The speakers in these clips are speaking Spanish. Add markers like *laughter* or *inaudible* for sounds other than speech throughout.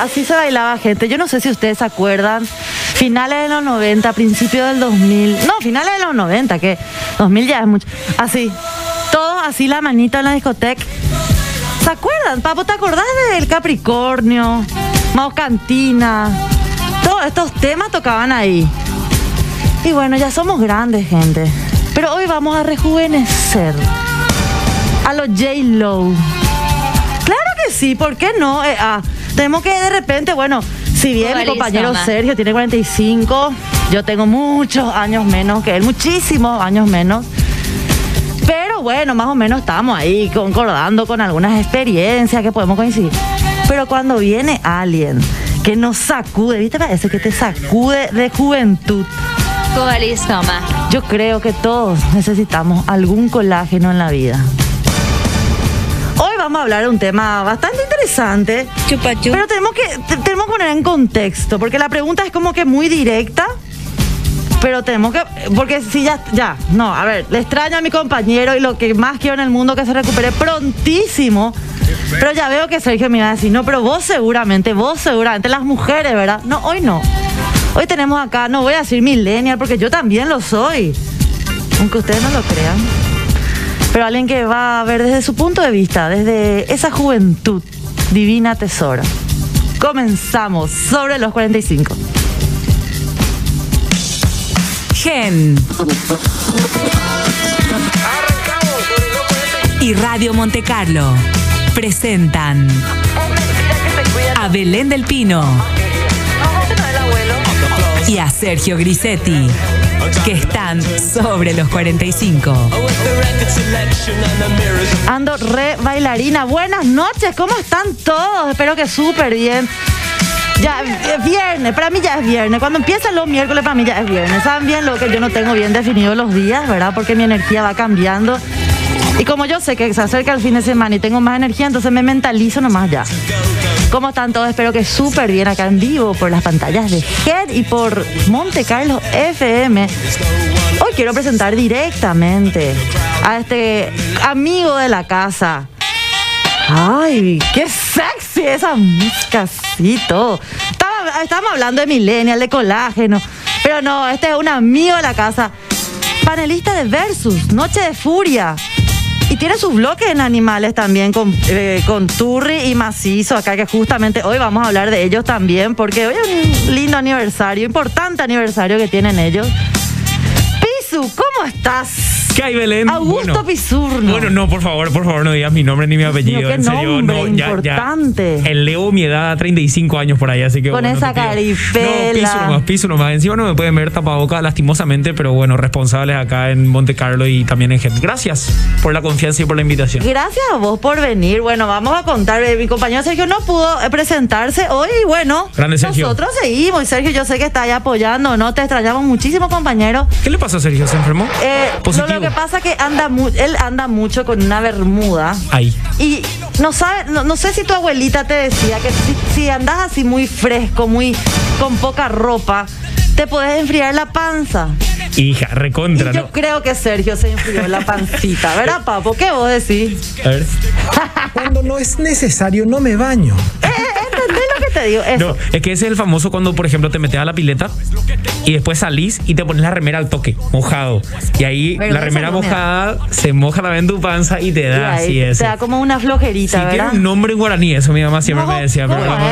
así se bailaba gente. Yo no sé si ustedes se acuerdan, finales de los 90, principios del 2000. No, finales de los 90, que 2000 ya es mucho. Así, todos así la manita en la discoteca. ¿Se acuerdan, Papo? ¿Te acordás del Capricornio? Mao Cantina. Todos estos temas tocaban ahí. Y bueno, ya somos grandes, gente. Pero hoy vamos a rejuvenecer a los J-Lo. Claro que sí, ¿por qué no? Eh, ah, tenemos que de repente, bueno, si bien mi compañero Sergio tiene 45, yo tengo muchos años menos que él, muchísimos años menos. Pero bueno, más o menos estamos ahí concordando con algunas experiencias que podemos coincidir. Pero cuando viene alguien que nos sacude, ¿viste? Parece que te sacude de juventud. Yo creo que todos necesitamos algún colágeno en la vida. Vamos a hablar de un tema bastante interesante. Pero tenemos que, tenemos que poner en contexto, porque la pregunta es como que muy directa. Pero tenemos que, porque si ya, ya, no, a ver, le extraño a mi compañero y lo que más quiero en el mundo que se recupere prontísimo. Pero ya veo que Sergio me iba a decir, no, pero vos seguramente, vos seguramente, las mujeres, ¿verdad? No, hoy no. Hoy tenemos acá, no voy a decir millennial, porque yo también lo soy. Aunque ustedes no lo crean. Pero alguien que va a ver desde su punto de vista, desde esa juventud, divina tesoro. Comenzamos sobre los 45. Gen. Y Radio Monte Carlo presentan a Belén del Pino y a Sergio Grisetti, que están sobre los 45. Ando re bailarina. Buenas noches, ¿cómo están todos? Espero que súper bien. Ya es viernes, para mí ya es viernes. Cuando empiezan los miércoles, para mí ya es viernes. Saben bien lo que yo no tengo bien definido los días, ¿verdad? Porque mi energía va cambiando. Y como yo sé que se acerca el fin de semana y tengo más energía, entonces me mentalizo nomás ya. ¿Cómo están todos? Espero que súper bien acá en vivo por las pantallas de Head y por Monte Carlo FM. Hoy quiero presentar directamente a este amigo de la casa. ¡Ay, qué sexy esa músicasito! Estamos hablando de millennial, de colágeno. Pero no, este es un amigo de la casa. Panelista de Versus, Noche de Furia. Tiene sus bloques en animales también con, eh, con Turri y Macizo, acá que justamente hoy vamos a hablar de ellos también, porque hoy es un lindo aniversario, importante aniversario que tienen ellos. Pisu, ¿cómo estás? ¿Qué hay, Belén? Augusto bueno, Pisurno. Bueno, no, por favor, por favor, no digas mi nombre ni mi apellido. en serio, no, importante. Ya, Leo mi edad a 35 años por ahí, así que. Con esa carifela. No, piso nomás, piso nomás. Encima no me pueden ver tapaboca lastimosamente, pero bueno, responsables acá en Monte Carlo y también en Gente. Gracias por la confianza y por la invitación. Gracias a vos por venir. Bueno, vamos a contar. Eh, mi compañero Sergio no pudo eh, presentarse hoy y bueno, Grande Sergio. nosotros seguimos. Y Sergio, yo sé que está ahí apoyando, ¿no? Te extrañamos muchísimo, compañero. ¿Qué le pasa a Sergio? ¿Se enfermó? Eh, lo que pasa es que anda él anda mucho con una bermuda. Ahí. Y no sabe, no, sé si tu abuelita te decía que si, andas así muy fresco, muy con poca ropa, te puedes enfriar la panza. Hija, recontra. yo creo que Sergio se enfrió la *laughs* pancita, ¿verdad, papo? ¿Qué vos decís? A ver. *laughs* Cuando no es necesario, no me baño. Eh, ¿Entendés lo que te digo? No, es que ese es el famoso cuando, por ejemplo, te metes a la pileta y después salís y te pones la remera al toque, mojado. Y ahí la remera mojada se moja también tu panza y te da así eso. Te da como una flojerita, sí, tiene un nombre en guaraní, eso mi mamá siempre me decía, pero no,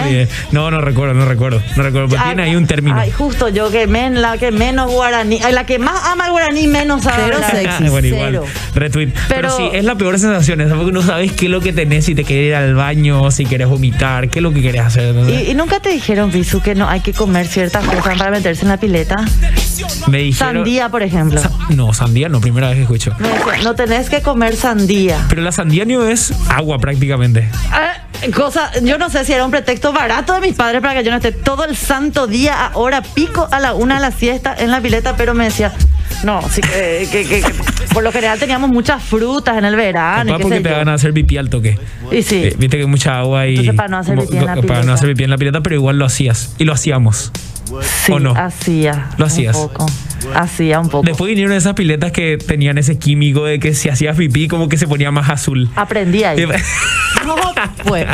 no, no recuerdo, no recuerdo, no recuerdo, pero tiene ahí un término. Ay, justo yo que men, la que menos guaraní, la que más ama el guaraní menos sabe. Cero sexy, *laughs* bueno, igual, retweet. Pero, sí, es la peor sensación, es porque no sabes qué es lo que tenés, si te quieres ir al baño, si quieres vomitar, qué es lo que quieres hacer. ¿Y, nunca te dijeron, Bisu, que no hay que comer ciertas cosas para meterse en la pileta? Me dijeron, sandía, por ejemplo. no, sandía no, primera vez que escucho. no tenés que comer sandía. Pero la sandía no es agua prácticamente. Eh, cosa, yo no sé si era un pretexto barato de mis padres para que yo no esté todo el santo día a hora pico a la una de la siesta en la pileta, pero me decía, no, sí que, por lo general teníamos muchas frutas en el verano. Papá, porque te van a hacer pipí al toque. Y sí. Eh, viste que mucha agua y. Entonces, para no hacer pipí en la pileta. Para no hacer pipí en la pileta, pero igual lo hacías. Y lo hacíamos. Sí, ¿O no? hacía. Lo hacías. Un poco. Hacía un poco. Después vinieron esas piletas que tenían ese químico de que si hacías pipí como que se ponía más azul. Aprendí ahí. *laughs* No, pues.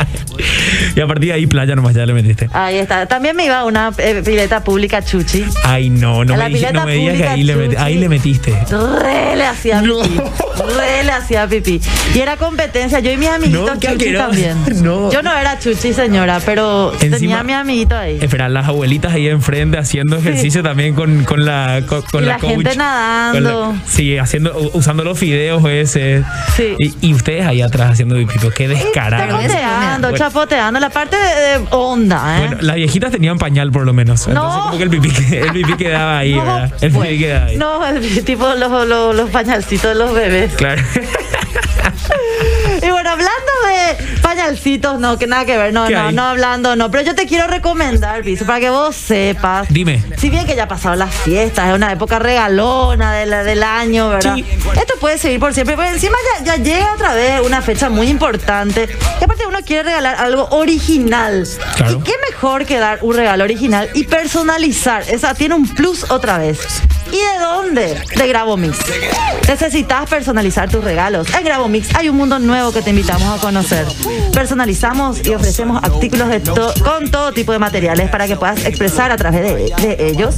y a partir de ahí playa nomás ya le metiste. Ahí está. También me iba a una eh, pileta pública chuchi. Ay, no, no A me, la dije- no me digas que ahí le, met- Chuchi. ahí le metiste. Re le hacía No. pipí. Re le hacía pipí. Y era competencia. Yo y mis amiguitos No, chuchi también. *laughs* Yo no era chuchi, señora, pero Encima- tenía a mi amiguito ahí. Espera, las abuelitas ahí enfrente haciendo ejercicio también con, con la con, con Y la, la gente coach. nadando. La- sí, haciendo usando los fideos ese. Sí. Y, y ustedes ahí atrás haciendo pipito. Qué descarado. Chapoteando, Bueno. chapoteando. La parte de, de onda, ¿eh? Bueno, las viejitas tenían pañal por lo menos. Entonces como que el pipí, el pipí quedaba ahí, No, ¿verdad? El pipí quedaba ahí. No, el, tipo los, los, los pañalcitos de los bebés. Claro. Hablando de pañalcitos, no, que nada que ver, no, ¿Qué no, hay? no hablando, no. Pero yo te quiero recomendar, Piso, para que vos sepas. Dime. Si bien que ya pasaron las fiestas, es una época regalona de la- del año, ¿verdad? Sí. Esto puede seguir por siempre, pero encima ya, ya llega otra vez una fecha muy importante. Y aparte uno quiere regalar algo original. Claro. ¿Y qué mejor que dar un regalo original y personalizar? Esa tiene un plus otra vez. ¿Y de dónde? De Gravomix. Necesitas personalizar tus regalos. En Gravomix hay un mundo nuevo que te invitamos a conocer. Personalizamos y ofrecemos artículos de to- con todo tipo de materiales para que puedas expresar a través de, de ellos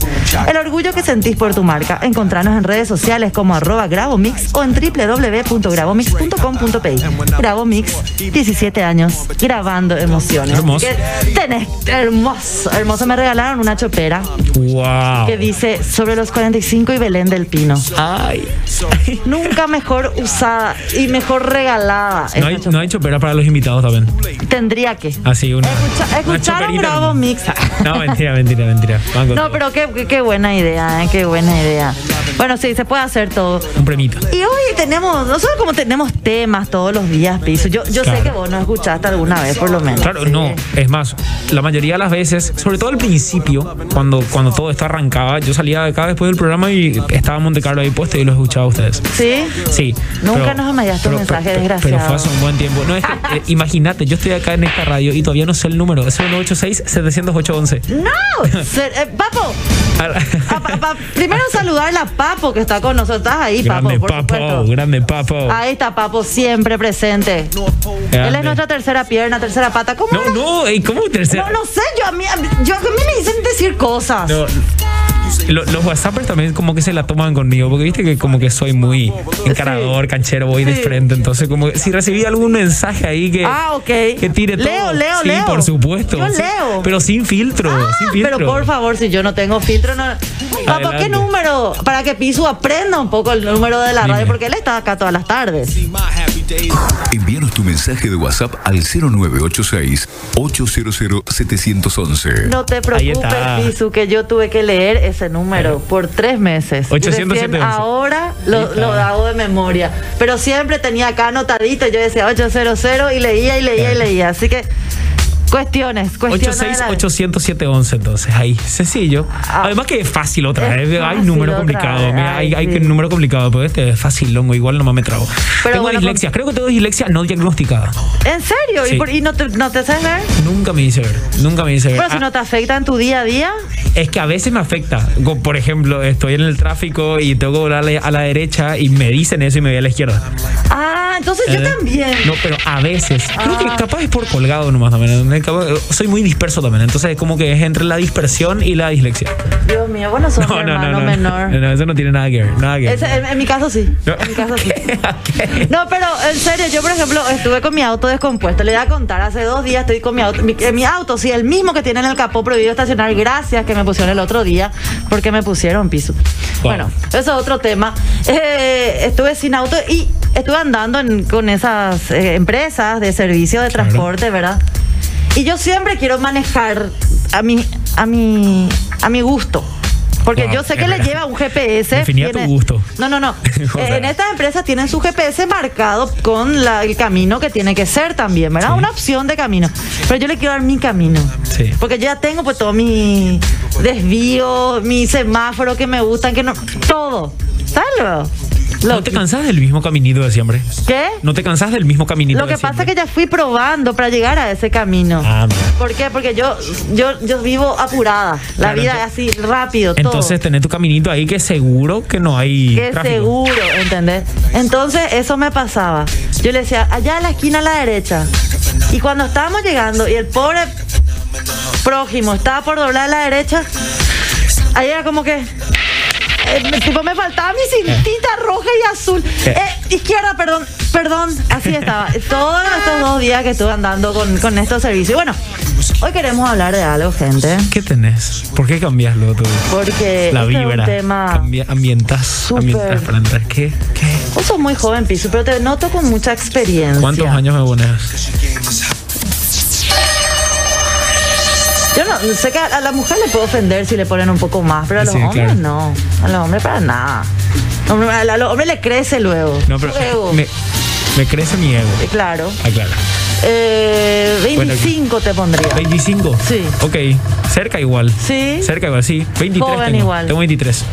el orgullo que sentís por tu marca. Encontrarnos en redes sociales como arroba Gravomix o en www.gravomix.com.pi. Gravomix, 17 años, grabando emociones. Hermoso. Que tenés, hermoso, hermoso. Me regalaron una chopera wow. que dice sobre los 45 y Belén del Pino. Ay. *laughs* Nunca mejor usada y mejor regalada. No hay, no hay chopera para los invitados también. Tendría que. Así, una. Escucha- una escucharon choperita Bravo nomás. Mix. No, mentira, mentira, mentira. *laughs* No, todo. pero qué, qué- qué buena idea, ¿eh? qué buena idea. Bueno, sí, se puede hacer todo. Un premito. Y hoy tenemos, nosotros como tenemos temas todos los días, Piso. Yo, yo sé que vos no escuchaste alguna vez, por lo menos. Claro, Sí. no. Es más, la mayoría de las veces, sobre todo al principio, cuando, cuando todo esto arrancaba, yo salía de acá después del programa y estaba Monte Carlo ahí puesto y los escuchaba a ustedes. ¿Sí? Sí. Nunca nos mandaste un mensaje, desgraciado. Pero fue hace un buen tiempo. No, es que, eh, *laughs* imagínate, yo estoy acá en esta radio y todavía no sé el número. Es 986-708-11. ¡No! *laughs* Se- eh, Papo, a pa- pa- primero saludarle a Papo que está con nosotros. Estás ahí, Papo, Grande por papo, grande papo. Ahí está Papo, siempre presente. Él es nuestra tercera pierna, tercera pata. ¿Cómo No, era? no, ¿cómo tercera? No, no sé, yo a mí, a mí- yo, a mí me dicen decir cosas. No, lo- los WhatsAppers también como que se la toman conmigo, porque viste que como que soy muy encarador, canchero, voy de Sí. frente. Entonces, como que si recibí algún mensaje ahí que, Ah, ok. que tire Leo, todo. leo, sí, leo. por supuesto. Yo Sí, leo. Pero sin filtro, Ah, sin filtro. pero por favor, si yo no tengo filtro, no. Papo, ¿qué número? Para que Pisu aprenda un poco el número de la Dime. radio, porque él está acá todas las tardes. Envíanos tu mensaje de WhatsApp al 0986 800 711. No te preocupes. Pisu, que yo tuve que leer ese número por tres meses. Y 800, recién 711. ahora lo, lo hago de memoria. Pero siempre tenía acá anotadito. Yo decía 800 y leía y leía y leía. Así que cuestiones, cuestiones. de la- 868-711, entonces ahí, sencillo. Ah. Además que es fácil otra vez. Hay fácil número complicado. Mira, hay, Ay, hay que número complicado, pero este es fácil, longo, igual nomás me trago. Pero tengo bueno, dislexia, creo que tengo dislexia no diagnosticada. ¿En serio? Sí. ¿Y, por- y no, te, no te haces ver? Nunca me hice ver, nunca me hice ver. Pero si Ah, no te afecta en tu día a día. Es que a veces me afecta. Por ejemplo, estoy en el tráfico y tengo que volarle a la derecha y me dicen eso y me voy a la izquierda. Ah, entonces yo ¿Eh? también. No, pero a veces. Creo que Ah. capaz es por colgado nomás también. Acabo- Soy muy disperso también. Entonces es como que es entre la dispersión y la dislexia. Dios mío, bueno, sos *laughs* hermano menor. No, eso no tiene nada que ver. Nada que ver. Ese- en, mi caso sí. No. En mi caso *laughs* sí. No, pero en serio, yo por ejemplo estuve con mi auto descompuesto. Le voy a contar, hace dos días estoy con mi auto. Mi, eh, mi auto, sí, el mismo que tiene en el capó prohibido estacionar. Gracias que me pusieron el otro día porque me pusieron piso. Bueno, eso es otro tema. Eh, estuve sin auto y estuve andando en- con esas eh, empresas de servicio de Claro. transporte, ¿verdad? Y yo siempre quiero manejar a mi, a mi, a mi gusto. Porque Wow, yo sé que le lleva un GPS. Definía tu gusto. No, no, no. *laughs* O Eh, sea. en estas empresas tienen su GPS marcado con la- el camino que tiene que ser también, ¿verdad? Sí. Una opción de camino. Pero yo le quiero dar mi camino. Sí. Porque yo ya tengo pues todo mi desvío, mi semáforo que me gustan, que no. Todo. ¿Sabes? ¿No te cansás del mismo caminito de siempre? ¿Qué? ¿No te cansás del mismo caminito Lo que de pasa es que ya fui probando para llegar a ese camino. Ah, mira. ¿Por qué? Porque yo, yo, yo vivo apurada. La Claro, vida así, rápido, todo. Entonces tenés tu caminito ahí que seguro que no hay Que tráfico. seguro, ¿entendés? Entonces eso me pasaba. Yo le decía, allá a la esquina a la derecha. Y cuando estábamos llegando y el pobre prójimo estaba por doblar a la derecha, ahí era como que... eh, me- tipo, me faltaba mi cintita roja y azul. Eh. Eh, izquierda, perdón, perdón. Así estaba. Todos estos dos días que estuve andando con, con estos servicios. Y bueno, hoy queremos hablar de algo, gente. ¿Qué tenés? ¿Por qué cambiaslo tú? Porque La este es un tema... Cambia, ambientas, Súper. ambientas plantas. ¿Qué? ¿Qué? Vos sos muy joven, Piso, pero te noto con mucha experiencia. ¿Cuántos años me pones? Sé que a la mujer le puedo ofender si le ponen un poco más, pero a los Sí, hombres claro. no. A los hombres para nada. A los hombres le crece luego. No, pero me, me crece mi ego. Claro. Aclara. Eh, Bueno, 25 te pondría. 25. Sí. Ok. Cerca igual. Sí. Cerca igual, sí. 23 Joven tengo. igual. Tengo 23.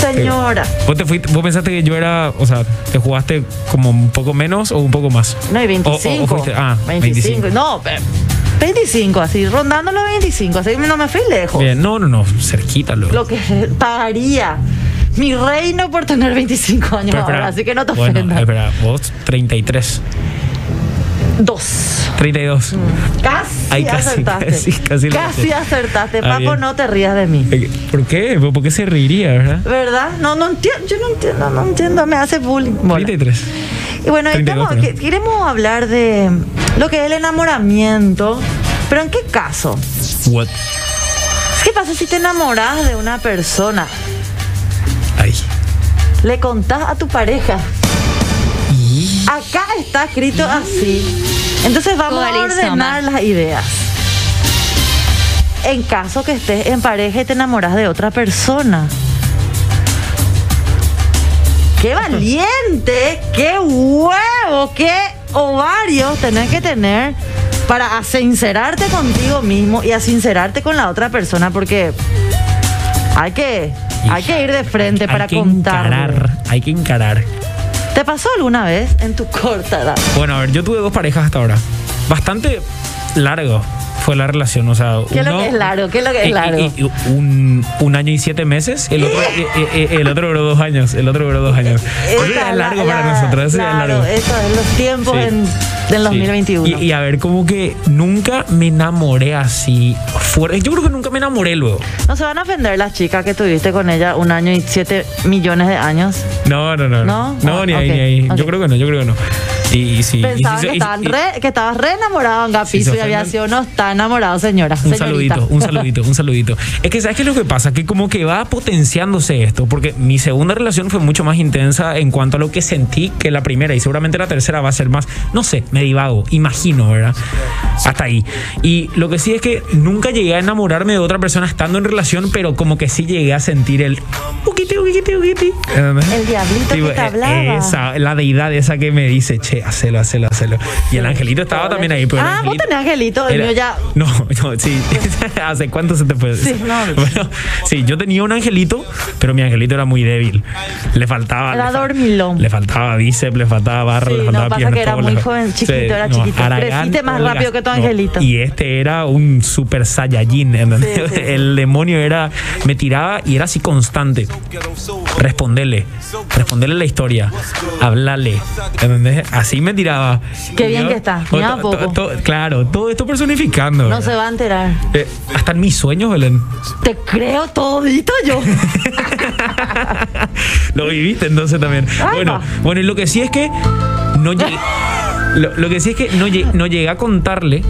Señora. ¿Vos, te fuiste, ¿Vos pensaste que yo era, o sea, te jugaste como un poco menos o un poco más? No, y O- o- 25. o fuiste- ah, 25. 25. No, pe- 25, así, rondando los 25. Así no me fui lejos. Bien, no, no, no, cerquita luego. Lo que pagaría mi reino por tener 25 años Pero, ahora. Así que no te bueno, ofendas. espera, vos 33, Dos. 32. Casi Ay, casi, acertaste. casi, casi Casi acertaste. Ah, Papo, bien. no te rías de mí. Eh, ¿Por qué? ¿Por qué se reiría, verdad? ¿Verdad? No, no entiendo. Yo no entiendo, no entiendo. Me hace bullying. Bueno. 33. Y bueno, 32, estamos- creo. que- queremos hablar de lo que es el enamoramiento. Pero ¿en qué caso? What? ¿Qué pasa si te enamoras de una persona? Ay. Le contás a tu pareja. Acá está escrito así. Entonces vamos a ordenar las ideas. En caso que estés en pareja y te enamoras de otra persona. ¡Qué valiente! ¡Qué huevo! ¡Qué ovarios tenés que tener para sincerarte contigo mismo y a sincerarte con la otra persona? Porque hay que, hay que ir de frente hay para que contar. encarar, hay que encarar. ¿Te pasó alguna vez en tu corta edad? Bueno, a ver, yo tuve dos parejas hasta ahora. Bastante largo fue la relación, o sea, ¿Qué es lo uno- que es largo? ¿Qué es lo que es largo? un, un año y siete meses, el otro, *laughs* eh, eh, eh, el otro duró dos años, el otro duró dos años. Esta, es largo la- para la- nosotros, eso ya es claro, largo. Eso es los tiempos Sí. en- del Sí. 2021. Y, y a ver, como que nunca me enamoré así fuerte. Yo creo que nunca me enamoré luego. No se van a ofender las chicas que tuviste con ella un año y siete millones de años. No, no, no. ¿No? No, ni ahí, ni ahí. Yo creo que no, yo creo que no. Sí. Pensaban sí, que, y- estaban y- re- que estabas re enamorado en Sí, Gapizo se y había sido no está enamorado, señora. Un señorita. saludito, un saludito, un saludito. Es que, ¿sabes qué es lo que pasa? Que como que va potenciándose esto, porque mi segunda relación fue mucho más intensa en cuanto a lo que sentí que la primera, y seguramente la tercera va a ser más, no sé, me divago, imagino, ¿verdad? Hasta ahí. Y lo que sí es que nunca llegué a enamorarme de otra persona estando en relación, pero como que sí llegué a sentir el uquiti, uquiti, uquiti. El diablito que te hablaba. Esa, la deidad esa que me dice, che, hacelo, hacelo, hacelo. Y el angelito estaba también ahí. Pero el Ah, vos tenés angelito, el mío ya. No, no, sí. *laughs* ¿Hace cuánto se te fue? Sí, *laughs* no. Bueno, sí, yo tenía un angelito, pero mi angelito era muy débil. Le faltaba. Era le dormilón. Le faltaba bíceps, le faltaba barra, Sí, le no, faltaba pasa piernas, que era todo, muy le- joven, chiquito, era chiquito. Creciste más Olga, rápido que tu no, angelito. y este era un super saiyajin, ¿entendés? Sí. El demonio era, me tiraba y era así constante. Responderle, responderle la historia, hablarle, ¿entendés? Así me tiraba. Qué bien Yo- que está, o- ni a to- poco. to- claro, todo esto personificando. No ¿verdad? se va a enterar. Eh, hasta en mis sueños, Belén. Te creo todito yo. *laughs* lo viviste entonces también. Ay, bueno, va. bueno, y lo que sí es que no llegué. *laughs* Lo, lo que sí es que no no llegué a contarle.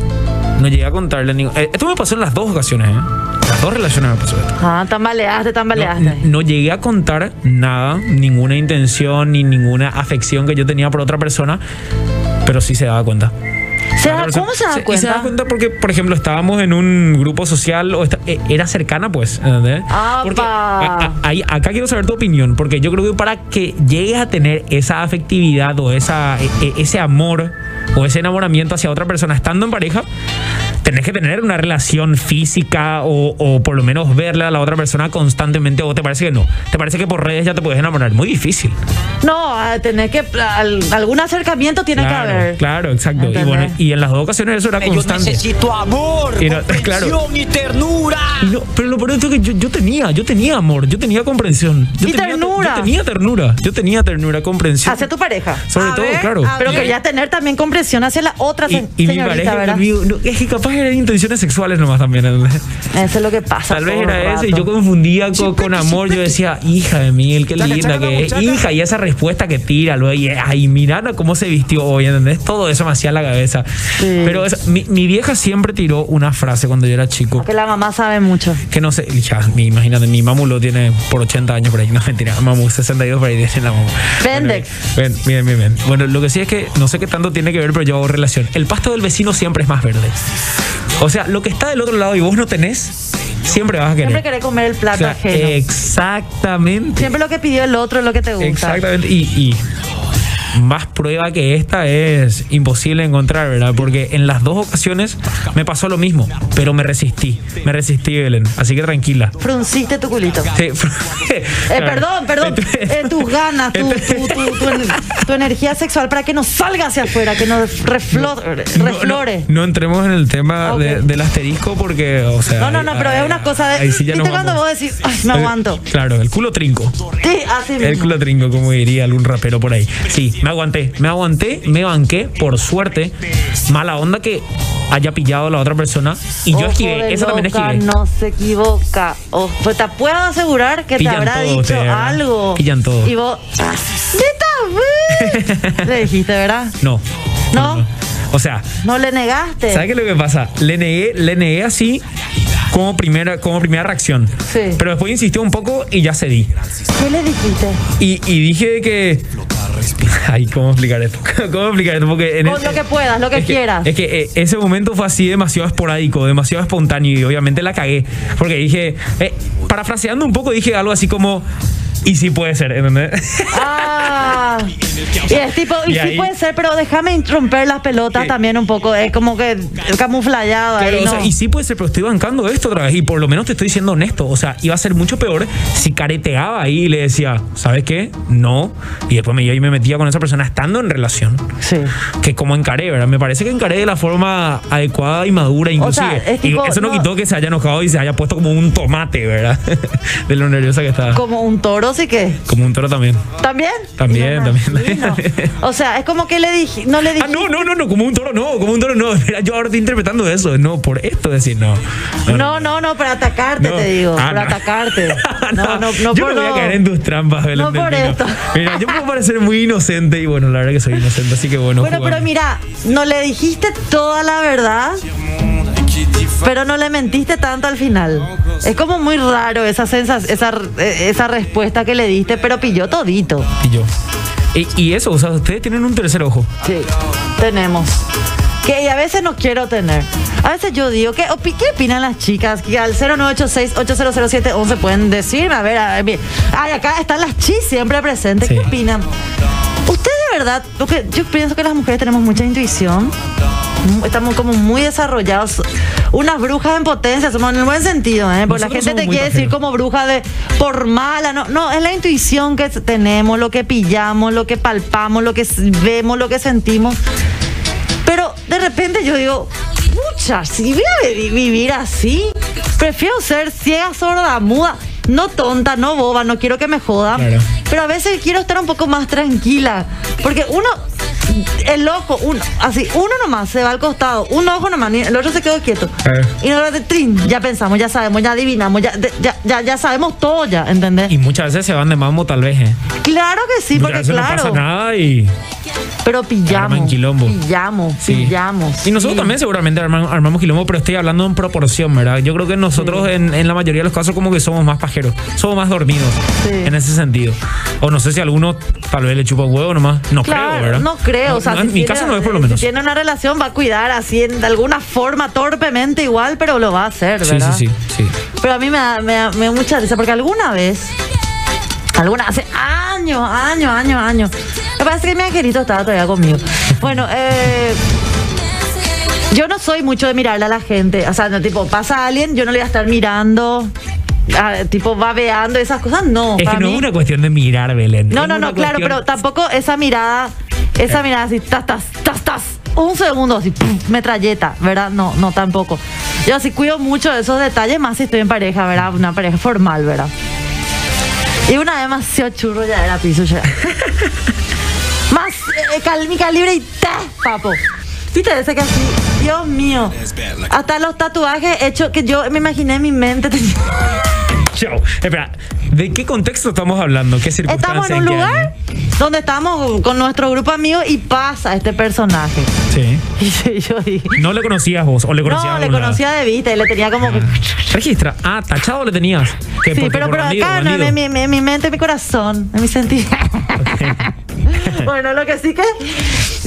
No llegué a contarle. ningún- eh, esto me pasó en las dos ocasiones, ¿eh? Las dos relaciones me pasó esto. Ah, tambaleaste, No, tambaleaste. n- no llegué a contar nada, ninguna intención ni ninguna afección que yo tenía por otra persona, pero sí se daba cuenta. Se da- ¿Cómo se da cuenta? se da cuenta porque, por ejemplo, estábamos en un grupo social o eh, era cercana, pues. ¿entendés? ¡Apa! Porque a- a- acá quiero saber tu opinión, porque yo creo que para que llegues a tener esa afectividad o esa, e- e- ese amor o ese enamoramiento hacia otra persona estando en pareja, tenés que tener una relación física o, o por lo menos verle a la otra persona constantemente o te parece que no? ¿Te parece que por redes ya te puedes enamorar? Muy difícil. No, a tener que. al- algún acercamiento tiene claro, que haber. Claro, exacto. Y, bueno, y en las dos ocasiones eso era Yo constante. necesito amor, Y no- claro. y ternura. Y no, pero lo peor es que yo, yo tenía, yo tenía amor, yo tenía comprensión. Yo Y tenía, ternura. Yo tenía ternura, yo tenía ternura, comprensión. Hacia tu pareja. Sobre A todo, ver, claro. Pero querías tener también comprensión hacia la otra Y, se- y mi pareja ¿verdad? conmigo, no, es que capaz eran intenciones sexuales nomás también. ¿entendés? Eso es lo que pasa. Tal vez era eso y yo confundía con, con amor. Yo decía, hija de mil, qué linda que es. Hija, y esa respuesta que tira, luego, y ay, mira cómo se vistió hoy, ¿entendés? Todo eso me hacía la cabeza. Sí. Pero es- mi, mi vieja siempre tiró una frase cuando yo era chico. Que la mamá sabe mucho. Que no sé, ya, mi, imagínate, mi mamu lo tiene por 80 años por ahí, no mentira, mamu 62 por ahí tiene la mamu. Pendex. Bueno, bien, bien, bien, bien. Bueno, lo que sí es que no sé qué tanto tiene que ver, pero yo hago relación. El pasto del vecino siempre es más verde. O sea, lo que está del otro lado y vos no tenés, siempre vas a querer. Siempre querés comer el O plato sea, ajeno. exactamente. Siempre lo que pidió el otro es lo que te gusta. Exactamente. Y, y más prueba que esta es imposible encontrar, ¿verdad? Porque en las dos ocasiones me pasó lo mismo, pero me resistí. Me resistí, Belén. Así que tranquila. Frunciste tu culito. Sí. *laughs* Eh, perdón, perdón. Eh, tus ganas, tu, tu, tu- tu en- tu energía sexual para que no salga hacia afuera, que no reflo- No, no, reflore. No, entremos en el tema de- del asterisco porque, o sea. No, no, no, pero es una cosa de. ahí sí ya ¿Viste cuando vamos. vos decís, ay, me aguanto? Claro, el culo trinco. Sí, así El mismo. culo trinco, como diría algún rapero por ahí. Sí, me aguanté, me aguanté, me banqué, por suerte. Mala onda que haya pillado a la otra persona y yo Ojo esquivé. Esa también esquivé. No se equivoca. O- pues te puedo asegurar que Pillan te habrá todo dicho algo. Pillan todo. Y vos. *laughs* Le dijiste, ¿verdad? No. ¿No? O sea, No le negaste. ¿sabes qué es lo que pasa? Le negué, le negué así como primera, como primera reacción. Sí. Pero después insistió un poco y ya cedí. ¿Qué le dijiste? Y, y dije que. Ay, ¿cómo explicar esto? *laughs* ¿Cómo explicar esto? Porque en Con lo que puedas, lo que es quieras. es que eh, ese momento fue así demasiado esporádico, demasiado espontáneo y obviamente la cagué. Porque dije, eh, parafraseando un poco, dije algo así como. Y sí puede ser, ¿entendés? *laughs* Ah. Y es tipo, y, Y sí ahí- puede ser, pero déjame romper las pelotas también un poco. Es como que camuflallado Claro, ahí, o sea, y sí puede ser, pero estoy bancando esto otra vez. Y por lo menos te estoy diciendo honesto. O sea, iba a ser mucho peor si careteaba ahí y le decía, ¿sabes qué? No. Y después me iba y me metía con esa persona estando en relación. Sí. Que como encaré, ¿verdad? Me parece que encaré de la forma adecuada y madura, inclusive. sea, es tipo, y eso no, no- quitó que se haya enojado y se haya puesto como un tomate, ¿verdad? *laughs* de lo nerviosa que estaba. Como un toro, sí que. Como un toro también. ¿También? También, También. O sea, es como que le dije, no le dije. Ah, no, no, no, no, como un toro no, como un toro no. Mira, yo ahora estoy interpretando eso. No, por esto decir no. No, no, no, para atacarte, te digo. Ah, para atacarte. *laughs* No, no, no, yo por no voy a caer en tus trampas, Belén No por Pino. esto. Mira, yo puedo parecer muy inocente y bueno, la verdad que soy inocente, así que bueno. Bueno, pero mira, no le dijiste toda la verdad, pero no le mentiste tanto al final. Es como muy raro esa sensación, esa, eh, esa respuesta que le diste, pero pilló todito. Y yo. Y, y eso, o sea, ustedes tienen un tercer ojo. Sí, tenemos. Que a veces no quiero tener. A veces yo digo, ¿qué, opi- ¿qué opinan las chicas? Que al 0986-800711 pueden decirme, a ver, a ver. Ay, acá están las chis siempre presentes. Sí. ¿Qué opinan? Ustedes de verdad, lo que yo pienso que las mujeres tenemos mucha intuición. Estamos como muy desarrollados. Unas brujas en potencia, somos en el buen sentido, ¿eh? Porque la gente te quiere decir como bruja de por mala. No, no, es la intuición que tenemos, lo que pillamos, lo que palpamos, lo que vemos, lo que sentimos. Pero de repente yo digo, pucha, si voy a vi- vivir así, prefiero ser ciega, sorda, muda, no tonta, no boba, no quiero que me jodan. Claro. Pero a veces quiero estar un poco más tranquila. Porque uno, el ojo, uno, así, uno nomás se va al costado, un ojo nomás, el otro se quedó quieto. Claro. Y no de trin, ya pensamos, ya sabemos, ya adivinamos, ya, de- ya, ya, ya sabemos todo ya, ¿entendés? Y muchas veces se van de mambo, tal vez, ¿eh? claro que sí, porque claro. no pasa nada y. Pero pillamos. Arman quilombo. Pillamos, Sí. pillamos. Y nosotros sí. también seguramente armamos, armamos quilombo, pero estoy hablando en proporción, ¿verdad? Yo creo que nosotros en, en la mayoría de los casos como que somos más pajeros, somos más dormidos Sí. en ese sentido. O no sé si alguno tal vez le chupa un huevo nomás. No Claro, creo, ¿verdad? no creo. o sea, No, si en mi caso no es por lo Si menos. tiene una relación, va a cuidar así en, de alguna forma, torpemente igual, pero lo va a hacer, Sí, ¿verdad? sí, sí, sí. Pero a mí me da, me da- me da mucha risa, porque alguna vez, alguna, hace años, años, años, años, me parece que mi angelito estaba todavía conmigo. Bueno, eh, Yo no soy mucho de mirarle a la gente. O sea, no, tipo, pasa alguien, yo no le voy a estar mirando. ah, tipo babeando esas cosas no Es para que no mí- es una cuestión de mirar, Belén. no Es no no claro cuestión- pero tampoco esa mirada esa mirada así tas tas tas tas un segundo así pum, metralleta verdad no no tampoco yo sí cuido mucho de esos detalles más si estoy en pareja verdad una pareja formal verdad y una vez demasiado churro ya era piso ya *laughs* más eh, cal- mi calibre y ta papo viste ese que así Dios mío hasta los tatuajes hechos que yo me imaginé en mi mente *laughs* Chao. Espera, ¿de qué contexto estamos hablando? ¿Qué circunstancia? Estamos en un lugar donde estamos con nuestro grupo de amigos y pasa este personaje. Sí. *laughs* Y yo dije. ¿No le conocías vos o le conocías No, le algún lado? conocía de vista y le tenía como que. Registra. Ah, tachado le tenías. ¿Qué, Sí, pero, pero bandido, acá no, bandido? en mi, mi- mi mente, en mi corazón, en mi sentido. *laughs* *laughs* bueno, lo que sí que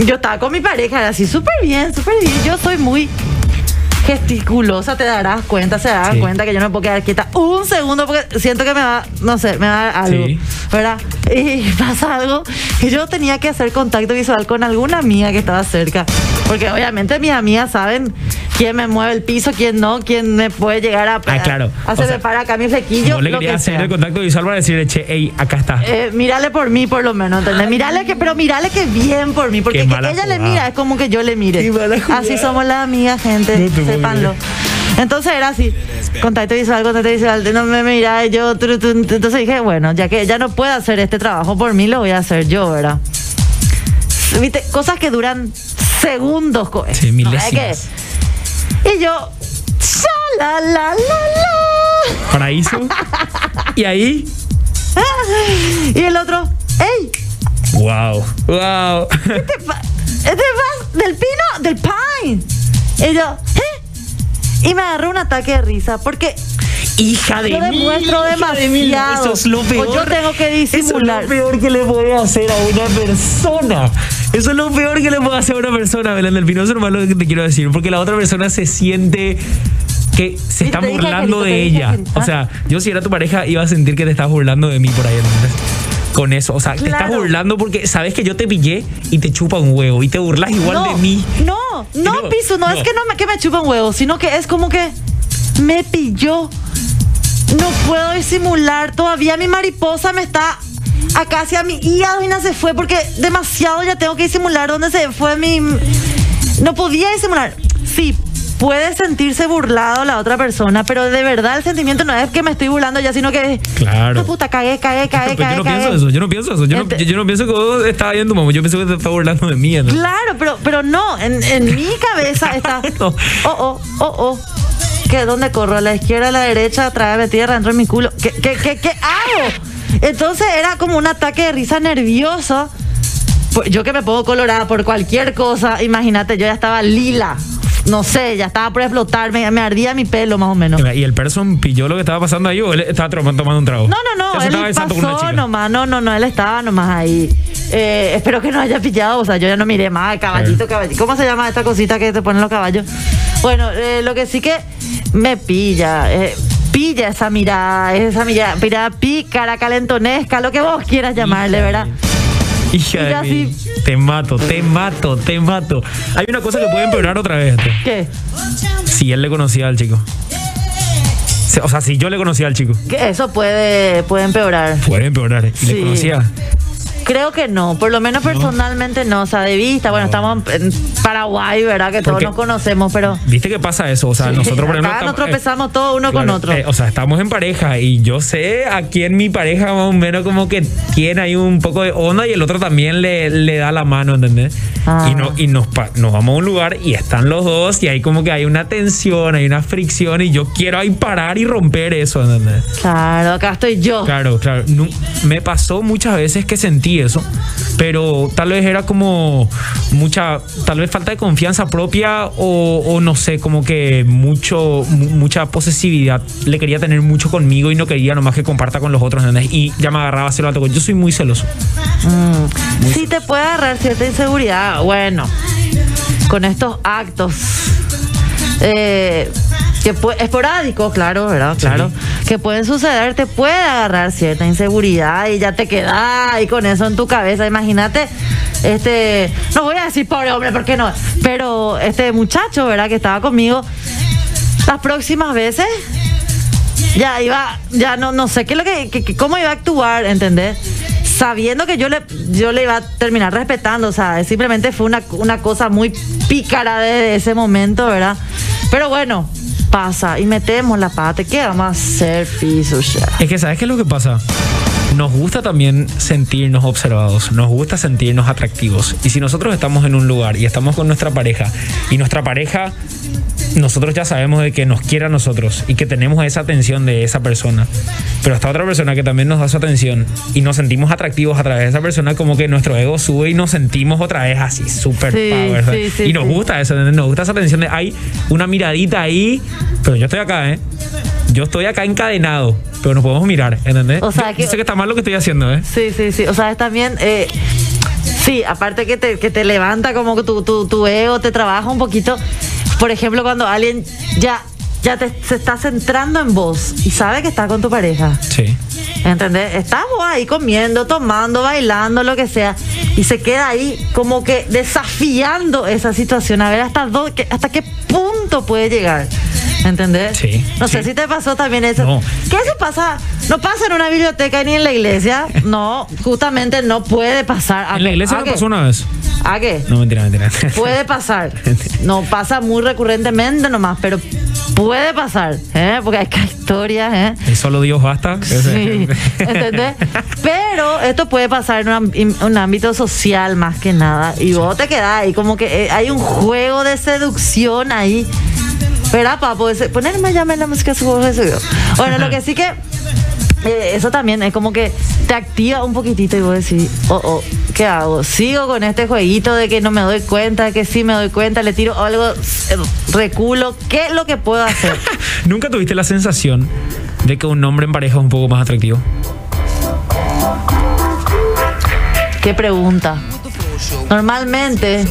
yo estaba con mi pareja, así súper bien, súper bien. Yo soy muy gesticulosa, te darás cuenta, se darán Sí. cuenta que yo no me puedo quedar quieta un segundo porque siento que me va, no sé, me va a dar algo, Sí. ¿verdad? Y *laughs* pasa algo que yo tenía que hacer contacto visual con alguna amiga que estaba cerca, porque obviamente mis amigas saben quién me mueve el piso, quién no, quién me puede llegar a, Ah, claro. a O hacerme sea, para acá mi flequillo, Vos le lo que hacer sea. el contacto visual para decirle, che, hey, acá está. Eh, mírale por mí, por lo menos, ¿entendés? Mírale que, pero mírale que bien por mí, porque que ella le mira es como que yo le mire. Así somos las amigas, gente, No sépanlo. Entonces era así, contacto visual, contacto visual, no me mira, yo, tru, tru, entonces dije, bueno, ya que ella no puede hacer este trabajo por mí, lo voy a hacer yo, ¿verdad? Viste, cosas que duran segundos. Sí, milésimas. Y yo, la, la, la, la. Paraíso. y ahí, Y el otro, ¡ey! wow. Wow. Este pa- este va del pino, del pine. Y yo, ¿eh? Y me agarró un ataque de risa porque Hija de yo mí, demuestro hija de demasiado. Eso es lo O peor. yo tengo que disimular. Eso es lo peor que le puede hacer a una persona. Eso es lo peor que le puede hacer a una persona, Belén del Pino. Eso es lo que te quiero decir. Porque la otra persona se siente que se está burlando de ella. O sea, yo si era tu pareja iba a sentir que te estás burlando de mí por ahí. Con eso. O sea, te estás Claro. burlando porque sabes que yo te pillé y te chupa un huevo y te burlas igual no, de mí. No, no, No, Piso, no, no. es que no me, que me chupa un huevo, sino que es como que me pilló. No puedo disimular. Todavía mi mariposa me está acá hacia mi hígado y no se fue porque demasiado ya tengo que disimular dónde se fue mi. No podía disimular. Sí, puede sentirse burlado la otra persona, pero de verdad el sentimiento no es que me estoy burlando ya, sino que. Claro. "Ah, puta, cagué, cagué, cagué, cagué. yo no cagué". pienso eso, yo no pienso eso. Yo no, yo no pienso que vos estás viendo mamá. Yo pienso que te estás burlando de mí. ¿entendés? Claro, pero, pero no, en, en mi cabeza está. *laughs* No. Oh, oh, oh, oh. ¿Qué? ¿Dónde corro? ¿A la izquierda, a la derecha? Tráeme tierra dentro de mi culo. ¿Qué, qué, qué, qué hago? Entonces era como un ataque de risa nervioso. Pues Yo que me pongo colorada por cualquier cosa, imagínate, yo ya estaba lila. No sé, ya estaba por explotar, me, me ardía mi pelo más o menos. ¿Y el person pilló lo que estaba pasando ahí o él estaba tomando un trago? No, no, no, él pasó nomás, no, no, no, él estaba nomás ahí. Eh, espero que no haya pillado, o sea, yo ya no miré más, caballito, caballito. ¿Cómo se llama esta cosita que te ponen los caballos? Bueno, eh, lo que sí que me pilla, eh, pilla esa mirada, esa mirada, mirada pícara, calentonesca, lo que vos quieras llamarle, ¿verdad? Hija de mí. Te mato, te mato, te mato. Hay una cosa que puede empeorar otra vez. este. ¿Qué? Si él le conocía al chico. O sea, si yo le conocía al chico. Que eso puede, puede empeorar. Puede empeorar. ¿Y le Sí. conocía? Creo que no, por lo menos personalmente no, o sea, de vista, bueno, estamos en Paraguay, ¿verdad? Que todos Porque- nos conocemos, pero... ¿Viste que pasa eso? O sea, nosotros, por ejemplo. Acá nos eh, tropezamos todos uno con otro. eh, o sea, estamos en pareja y yo sé a quién mi pareja más o menos como que tiene ahí un poco de onda y el otro también le, le da la mano, ¿entendés? Ah. Y, no, y nos, pa- nos vamos a un lugar y están los dos y hay como que hay una tensión, hay una fricción y yo quiero ahí parar y romper eso, ¿entendés? Claro, acá estoy yo. Claro, claro. Me pasó muchas veces que sentí eso, pero tal vez era como mucha, tal vez falta de confianza propia o, o no sé, como que mucho, mu- mucha posesividad. Le quería tener mucho conmigo y no quería nomás que comparta con los otros. Y ya me agarraba alto. Yo soy muy celoso. Sí te puede agarrar cierta inseguridad. Bueno, con estos actos eh, que esporádicos, claro, ¿verdad? Claro. Que pueden suceder, te puede agarrar cierta inseguridad y ya te queda ahí con eso en tu cabeza. Imagínate este, no voy a decir pobre hombre, ¿por qué no? Pero este muchacho, ¿verdad? Que estaba conmigo, las próximas veces ya iba, ya no, no sé qué es lo que, que- que- cómo iba a actuar, ¿entendés? Sabiendo que yo le, yo le iba a terminar respetando, o sea, simplemente fue una, una cosa muy pícara de ese momento, ¿verdad? Pero bueno, pasa y metemos la pata, ¿qué vamos a hacer, piso? Es que, ¿sabes qué es lo que pasa? Nos gusta también sentirnos observados, nos gusta sentirnos atractivos. Y si nosotros estamos en un lugar y estamos con nuestra pareja, y nuestra pareja, nosotros ya sabemos de que nos quiere a nosotros y que tenemos esa atención de esa persona, pero está otra persona que también nos da su atención y nos sentimos atractivos a través de esa persona, como que nuestro ego sube y nos sentimos otra vez así, super Sí, power. sí, sí, y nos gusta eso, ¿entendés? nos gusta esa atención de hay una miradita ahí, pero yo estoy acá, ¿eh? Yo estoy acá encadenado, pero nos podemos mirar, ¿entendés? O sea Yo- que- yo sé que está mal lo que estoy haciendo, ¿eh? Sí, sí, sí. O sea, es también. eh, sí, aparte que te, que te levanta como que tu, tu, tu ego, te trabaja un poquito. Por ejemplo, cuando alguien ya, ya te, se está centrando en vos y sabe que está con tu pareja. Sí. ¿Entendés? Estás vos ahí comiendo, tomando, bailando, lo que sea. Y se queda ahí como que desafiando esa situación. A ver hasta, que- hasta qué punto puede llegar. ¿Entendés? Sí, No sé sí. si te pasó también eso. No. Que eso pasa, no pasa en una biblioteca ni en la iglesia. *laughs* No, justamente no puede pasar. ¿A En la qué? iglesia ¿A me qué? pasó una vez. ¿A qué? No, mentira, mentira. *laughs* Puede pasar. No pasa muy recurrentemente nomás, pero puede pasar. ¿eh? Porque hay historias, ¿eh? Y solo Dios basta. Sí, *laughs* ¿entendés? Pero esto puede pasar en un, am- un ámbito social más que nada. Y vos te quedás ahí, como que eh, hay un juego de seducción ahí. ¿Verdad? Ese- Ponerme llame la música su voz de seducción. Bueno, lo que sí que. eh, eso también es como que te activa un poquitito y vos decís, oh, oh, ¿qué hago? ¿Sigo con este jueguito de que no me doy cuenta, que sí me doy cuenta, le tiro algo, eh, reculo? ¿Qué es lo que puedo hacer? *laughs* ¿Nunca tuviste la sensación de que un hombre en pareja es un poco más atractivo? ¿Qué pregunta? Normalmente,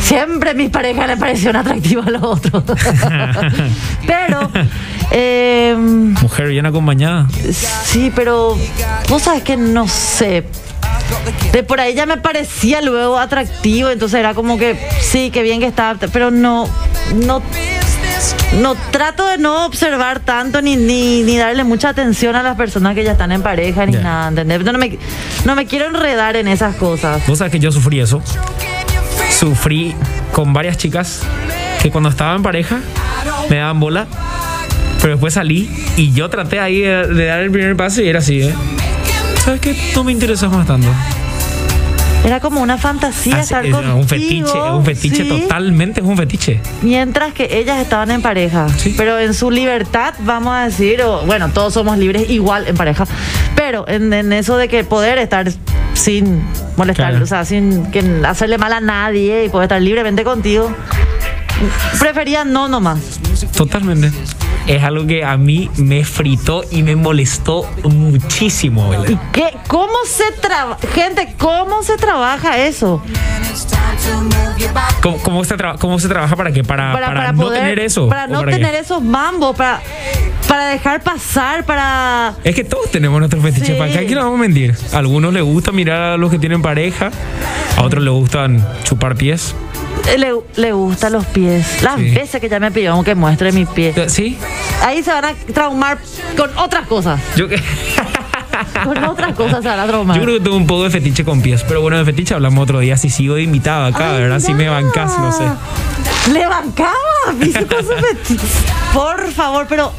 siempre mis parejas le parecieron atractivas a los otros. *laughs* pero, eh, Mujer bien acompañada. sí, pero vos sabes que no sé. De por ahí ya me parecía luego atractivo, entonces era como que sí, que bien que estaba, pero no, no, no trato de no observar tanto ni, ni, ni darle mucha atención a las personas que ya están en pareja ni nada, ¿entendés? No me, no me quiero enredar en esas cosas. Vos sabés que yo sufrí eso. Sufrí con varias chicas que cuando estaba en pareja me daban bola, pero después salí y yo traté ahí de, de dar el primer paso y era así, ¿eh? ¿Sabes qué? No me interesas más tanto. Era como una fantasía Así- estar es contigo. un fetiche, un fetiche sí, totalmente, es un fetiche. Mientras que ellas estaban en pareja. Sí. Pero en su libertad, vamos a decir, o, bueno, todos somos libres igual en pareja. Pero en, en eso de que poder estar sin molestar, Claro. o sea, sin que hacerle mal a nadie y poder estar libremente contigo, prefería no nomás. Totalmente. Es algo que a mí me fritó y me molestó muchísimo, ¿Y ¿verdad? qué? ¿Cómo se trabaja? Gente, ¿cómo se trabaja eso? ¿Cómo, cómo se, cómo se trabaja para qué? Para, para, no poder- tener eso. Para ¿O no qué? tener esos mambos, para, para dejar pasar, para... Es que todos tenemos nuestros fetiches. Sí. ¿Para qué aquí no vamos a mentir? A algunos les gusta mirar a los que tienen pareja, a otros les gustan chupar pies. Le, le gustan los pies. Las Sí. veces que ya me pidieron que muestre mis pies. ¿Sí? Ahí se van a traumar con otras cosas. Yo, que- *laughs* *laughs* Con otras cosas se van a traumar. yo creo que tengo un poco de fetiche con pies. Pero bueno, de fetiche hablamos otro día. Si sigo de invitado acá, Ay, ¿verdad? Si me bancas, no sé. Le bancaba, *laughs* con su fetiche. Por favor, pero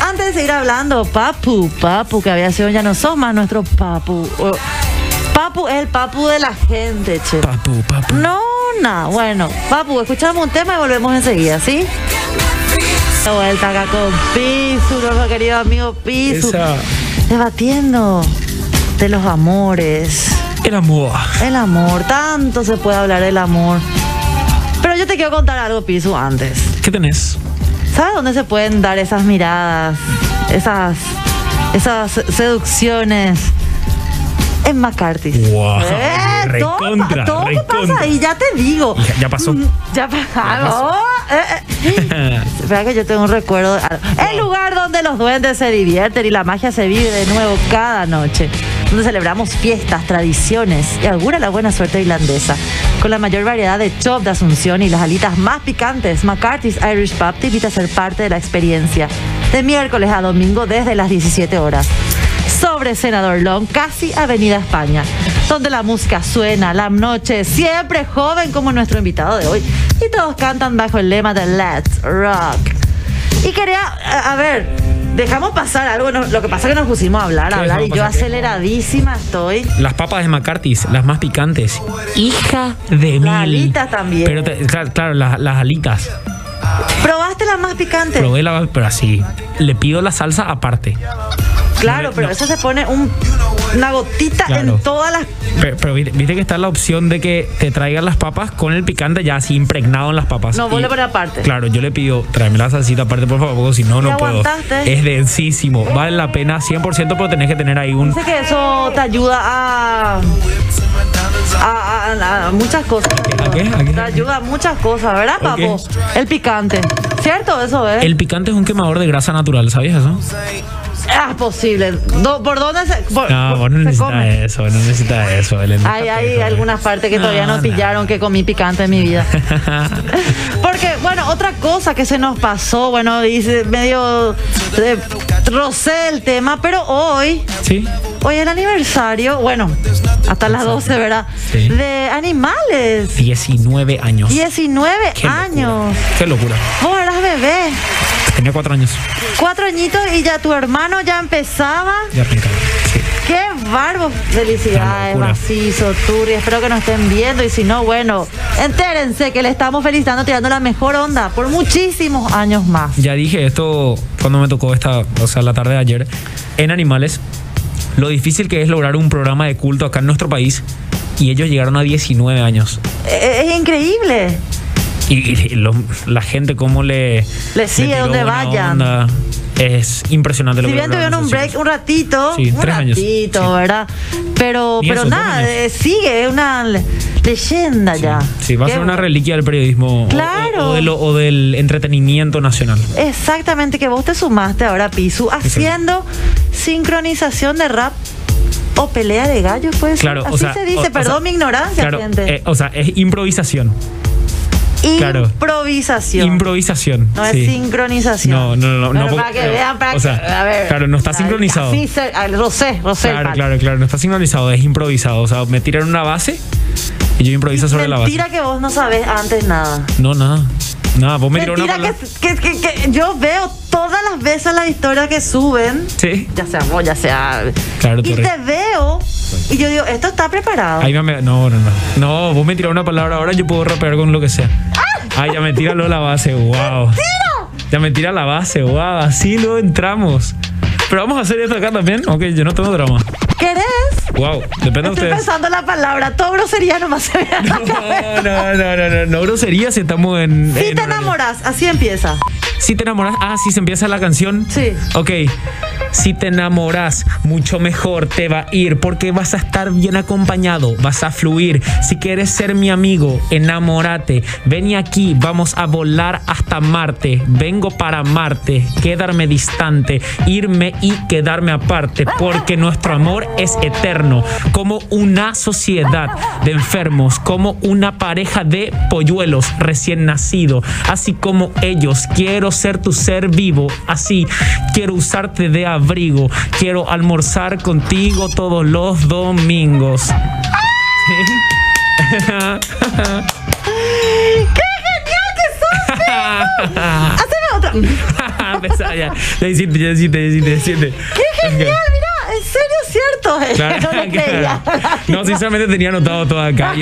antes de seguir hablando, Papu, Papu, que había sido ya no sos más nuestro Papu. Oh, Papu es el Papu de la gente, che. Papu, papu. No, no, bueno, Papu, escuchamos un tema y volvemos enseguida, ¿sí? De vuelta acá con Pisu, nuestro querido amigo Pisu. Esa- Debatiendo de los amores. El amor. El amor, tanto se puede hablar del amor. Pero yo te quiero contar algo, Pisu, antes. ¿Qué tenés? ¿Sabes dónde se pueden dar esas miradas? Esas, esas seducciones. En McCarthy. Wow, todo, recontra, todo que pasa ahí, ya te digo. Ya- ya pasó. Mm, Ya pasó. Eh, eh. *laughs* Espera que yo tengo un recuerdo. de. El lugar donde los duendes se divierten y la magia se vive de nuevo cada noche. donde celebramos fiestas, tradiciones y augura la buena suerte irlandesa. Con la mayor variedad de chop de Asunción y las alitas más picantes, McCarthy's Irish Pub te invita a ser parte de la experiencia. De miércoles a domingo desde las 17 horas sobre Senador Long, casi Avenida España, donde la música suena, la noche siempre joven como nuestro invitado de hoy, y todos cantan bajo el lema de Let's Rock. Y quería, a, a ver, dejamos pasar algo, no- lo que pasa es que nos pusimos a hablar, a ¿Qué hablar, y yo aceleradísima estoy. Las papas de McCarthy's, las más picantes. Hija de mil. Las alitas también. Pero te- claro, claro, las, las alitas. ¿Probaste la más picante? Probé la, pero así. Le pido la salsa aparte. Claro, No, pero no. eso se pone un- una gotita Claro. en todas las... Pero, pero viste viste que está la opción de que te traigan las papas con el picante ya así impregnado en las papas. No, vos pones aparte. Claro, yo le pido, tráeme la salsita aparte, por favor, porque si no, ¿Y no puedo. aguantaste? Es densísimo. Vale la pena 100%, pero tenés que tener ahí un. Dice que eso te ayuda a, a, a- a muchas cosas. ¿A qué? ¿A qué? Te ayuda a muchas cosas, ¿verdad, papo? El picante. ¿Cierto? Eso es. El picante es un quemador de grasa natural, ¿sabías eso? Ah, posible. Do- ¿Por dónde se, por- No, por- vos no necesitas eso, no necesitas eso. Belén, Hay, hay algunas partes que todavía no, pillaron que comí picante en mi vida. *laughs* Porque, bueno, otra cosa que se nos pasó, bueno, dice medio de, rosé el tema, pero hoy, Sí. Hoy es el aniversario, bueno, hasta las 12, ¿verdad? Sí. De animales. 19 años. 19 Qué locura. años. Qué locura. Vos eras bebé. Tenía cuatro años. Cuatro añitos y ya tu hermano ya empezaba. Ya arrancaba. Sí. ¡Qué barbo! Felicidades. Macizo, Turri. Espero que nos estén viendo. Y si no, bueno, entérense que le estamos felicitando, tirando la mejor onda por muchísimos años más. Ya dije esto cuando me tocó esta, o sea, la tarde de ayer, en Animales, lo difícil que es lograr un programa de culto acá en nuestro país y ellos llegaron a 19 años. Eh, Es, increíble. Y, y lo- la gente cómo le... Le sigue donde vayan. onda. Es impresionante lo Si que bien tuvieron un break un ratito, Sí, un tres años. ratito. ¿verdad? Pero, Ni pero eso, nada, eh, sigue, es una le- leyenda ya. Sí, va a ser una reliquia del periodismo Claro. o, o de lo- o del entretenimiento nacional. Exactamente, que vos te sumaste ahora, Pisu, haciendo sincronización de rap o pelea de gallos, pues. Claro, Así o sea, se dice, o- o perdón sea, mi ignorancia, Claro, gente. eh, o sea, es improvisación. Claro. Improvisación. Improvisación. no sí. es sincronización. No, no, no, no, no, para que vean, para o sea, que, a ver. claro, no está sincronizado. Al Rosé, Rosé. Claro, claro, claro. No está sincronizado, es improvisado. O sea, me tiran una base y yo improviso sobre la base. Mentira que vos no sabés antes nada. No, nada. Nada, vos me tiró una palabra. que, que, que- yo veo todas las veces la historia que suben. Sí. Ya sea vos, ya sea. Claro, y te veo y yo digo, esto está preparado. Ahí me, no, no, no. No, vos me tirás una palabra ahora, yo puedo rapear con lo que sea. Ay, ya me tira lo de la base, wow. Ya me tira la base, wow. Así lo entramos. Pero vamos a hacer esto acá también. Ok, yo no tengo drama. ¿Querés? Wow, depende de Estoy ustedes. pensando la palabra, todo grosería nomás se *laughs* la No, no, no, no, no, no grosería si estamos en. Si en te enamoras, así empieza. Si te enamoras. Ah, sí, se empieza la canción. Sí. Ok. Si te enamoras, mucho mejor te va a ir porque vas a estar bien acompañado, vas a fluir. Si quieres ser mi amigo, enamórate. Ven y aquí, vamos a volar hasta Marte. Vengo para Marte, quedarme distante, irme y quedarme aparte porque nuestro amor es eterno. Como una sociedad de enfermos, como una pareja de polluelos recién nacido. Así como ellos, quiero ser tu ser vivo. Así, quiero usarte de abrigo. Quiero almorzar contigo todos los domingos. ¡Qué genial que sos! *laughs* Haceme otra. *laughs* Empezá ya. Ya hiciste, ya hiciste, ya hiciste, ya serio es cierto. eh. *laughs* Claro, no creía. *laughs* No, sinceramente tenía anotado todo acá.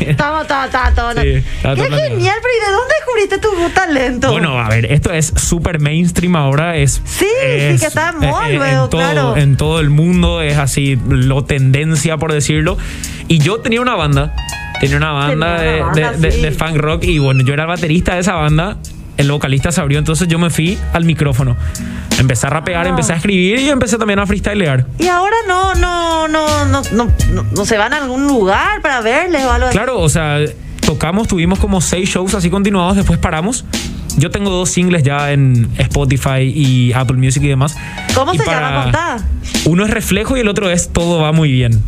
Estamos, está, está, todo. Sí, ¡Qué todo genial! Pero ¿y de dónde descubriste tu talento? Bueno, a ver, esto es súper mainstream ahora, es... Sí, es- sí, que está de moda eh, eh, luego, en todo, claro. En todo el mundo es así, lo tendencia, por decirlo. Y yo tenía una banda, tenía una banda, Tenía de, una de- banda, de- sí. de funk rock y bueno, yo era el baterista de esa banda. El vocalista se abrió, entonces yo me fui al micrófono. Empecé a rapear, empecé a escribir y empecé también a freestylear. Y ahora no, no, no, no, no, no, no se van a algún lugar para verles o algo así. Claro, o sea, tocamos, tuvimos como seis shows así continuados, después paramos yo tengo dos singles ya en Spotify y Apple Music y demás. ¿Cómo Y se para- llama? Contá. Uno es reflejo y el otro es todo va muy bien.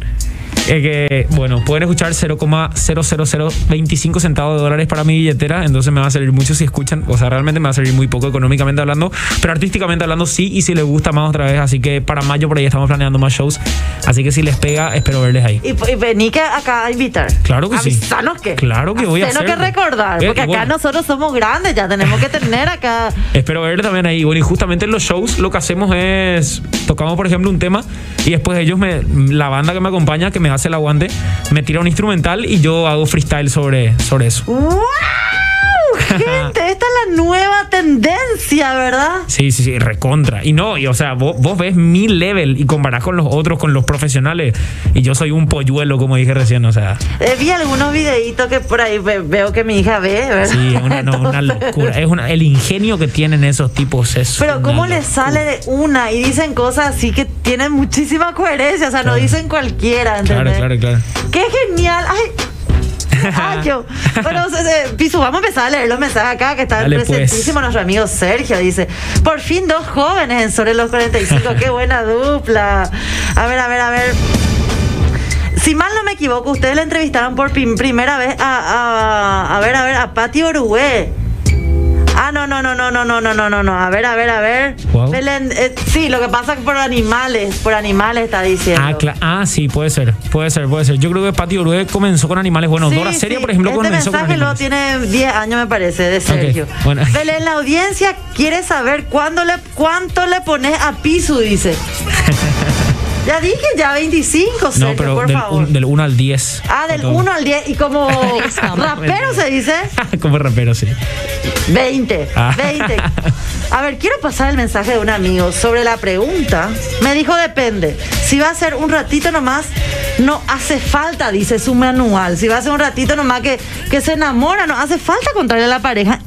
Eh, que, bueno, pueden escuchar 0,00025 centavos de dólares para mi billetera, entonces me va a servir mucho si escuchan, o sea, realmente me va a servir muy poco económicamente hablando, pero artísticamente hablando sí, y si les gusta más otra vez, así que para mayo por ahí estamos planeando más shows, así que si les pega, espero verles ahí. Y, y vení que acá a invitar. Claro que sí. Avisanos que. Claro que voy a Tenemos que recordar, Eh, porque acá bueno. nosotros somos grandes, ya tenemos que tener acá. *laughs* Espero verle también ahí. Bueno, y justamente en los shows lo que hacemos es tocamos, por ejemplo, un tema y después ellos me la banda que me acompaña, que me hace el aguante, me tira un instrumental y yo hago freestyle sobre, sobre eso. Gente, *laughs* esta es la nueva tendencia, ¿verdad? Sí, sí, sí, recontra. Y no, y o sea, vos, vos ves mi level y comparás con los otros, con los profesionales. Y yo soy un polluelo, como dije recién, o sea. Eh, vi algunos videitos que por ahí ve- veo que mi hija ve, ¿verdad? Sí, es una, no, locura. Es una, el ingenio que tienen esos tipos es. Pero cómo les sale de una y dicen cosas así que tienen muchísima coherencia, o sea, no Claro. dicen cualquiera, Claro, ¿entendés? claro, claro. ¡Qué genial! ¡Ay! *laughs* Ay, yo. Bueno, se- Pisu, vamos a empezar a leer los mensajes acá, que está Dale, pues. presentísimo nuestro amigo Sergio. Dice, por fin dos jóvenes en sobre los 45. ¡Qué buena dupla! A ver, a ver, a ver. Si mal no me equivoco, ustedes le entrevistaron por prim- primera vez a, a, a ver, a ver, a Pati Orué. Ah, no, no, no, no, no, no, no, no, no, no. A ver, a ver, a ver. Wow. Belén, eh, sí, lo que pasa es por animales, por animales está diciendo. Ah, cla- ah, sí, puede ser, puede ser, puede ser. Yo creo que Pati Orue comenzó con animales. Bueno, Sí, Dora Seria, sí. por ejemplo, este comenzó con mensaje lo animales. tiene 10 años, me parece, de Sergio. bueno. *laughs* Belén, la audiencia quiere saber cuándo le, cuánto le pones a Pisu, dice. *laughs* ya dije, ya 25, Sergio, No, pero por del, favor. un- del 1 al 10. ah, del Todo. 1 al 10. Y como *laughs* rapero se dice, *laughs* Como rapero, sí. 20. Ah. 20. *laughs* A ver, quiero pasar el mensaje de un amigo sobre la pregunta. Me dijo, depende. Si va a ser un ratito nomás, no hace falta, dice su manual. Si va a ser un ratito nomás que, que se enamora, no hace falta contarle a la pareja.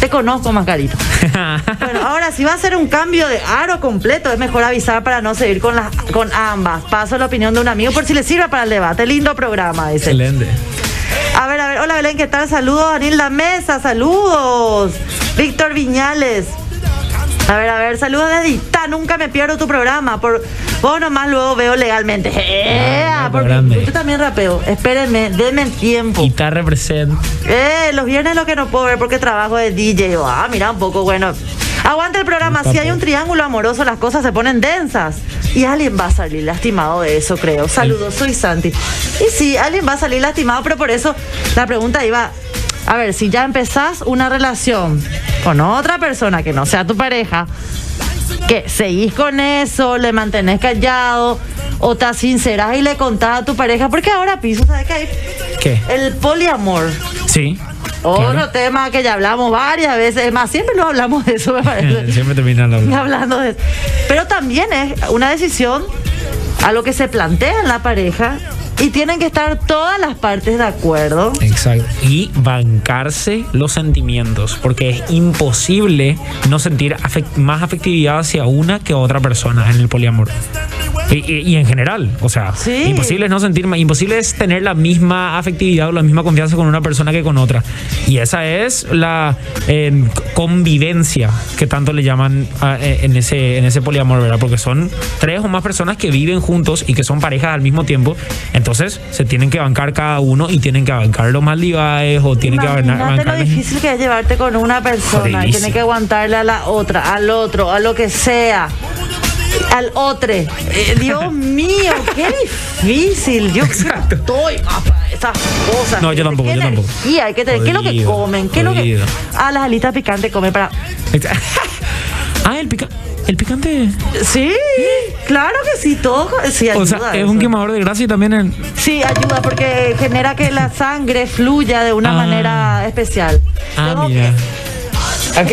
Te conozco, Mascarito. *laughs* Bueno, ahora, si va a ser un cambio de aro completo, es mejor avisar para no seguir con, las, con ambas. Paso la opinión de un amigo por si le sirve para el debate. Lindo programa, dice. Excelente. A ver, a ver, hola Belén, ¿qué tal? Saludos, Daniel La Mesa, saludos. Víctor Viñales. A ver, a ver, saludos desde Itá, nunca me pierdo tu programa. Por vos nomás luego veo legalmente. ¡Ea! Ah, porque grande. yo también rapeo. Espérenme, denme el tiempo. Te represent. Eh, los viernes lo que no puedo ver porque trabajo de DJ. Ah, mira, un poco bueno. Aguanta el programa. Si hay un triángulo amoroso, las cosas se ponen densas. Y alguien va a salir lastimado de eso, creo. Saludos, soy Santi. Y sí, alguien va a salir lastimado, pero por eso la pregunta iba. A ver, si ya empezás una relación con otra persona que no sea tu pareja, que seguís con eso, le mantenés callado, o te sincerás y le contás a tu pareja, porque ahora piso, ¿sabes qué hay? ¿Qué? El poliamor. Sí. Otro claro. tema que ya hablamos varias veces, es más, siempre no hablamos de eso, me *laughs* parece. Siempre terminan hablando. hablando de eso. Pero también es una decisión a lo que se plantea en la pareja y tienen que estar todas las partes de acuerdo. Exacto. Y bancarse los sentimientos, porque es imposible no sentir más afectividad hacia una que otra persona en el poliamor. Y, y- y en general, o sea, Sí. imposible es no sentir más, imposible es tener la misma afectividad o la misma confianza con una persona que con otra. Y esa es la eh, convivencia que tanto le llaman a- eh, en ese en ese poliamor, ¿verdad? Porque son tres o más personas que viven juntos y que son parejas al mismo tiempo. Entonces se tienen que bancar cada uno y tienen que bancar los maldivaes o tienen que bancar. lo difícil que es llevarte con una persona y tiene que aguantarle a la otra, al otro, a lo que sea. Al otro. Eh, Dios *laughs* mío, qué difícil. Yo Exacto. estoy esas cosas. No, yo tampoco, ¿Qué yo tampoco. energía hay que tener? ¿Qué es lo que comen? ¿Qué es lo que.? Ah, las alitas picantes comen para. *laughs* ah, el, pica- el picante. Sí, claro que sí, todo. Sí, ayuda O sea, es eso. un quemador de grasa y también en. Sí, ayuda porque genera que la sangre fluya de una Ah. manera especial. Ah, mira. ¡Es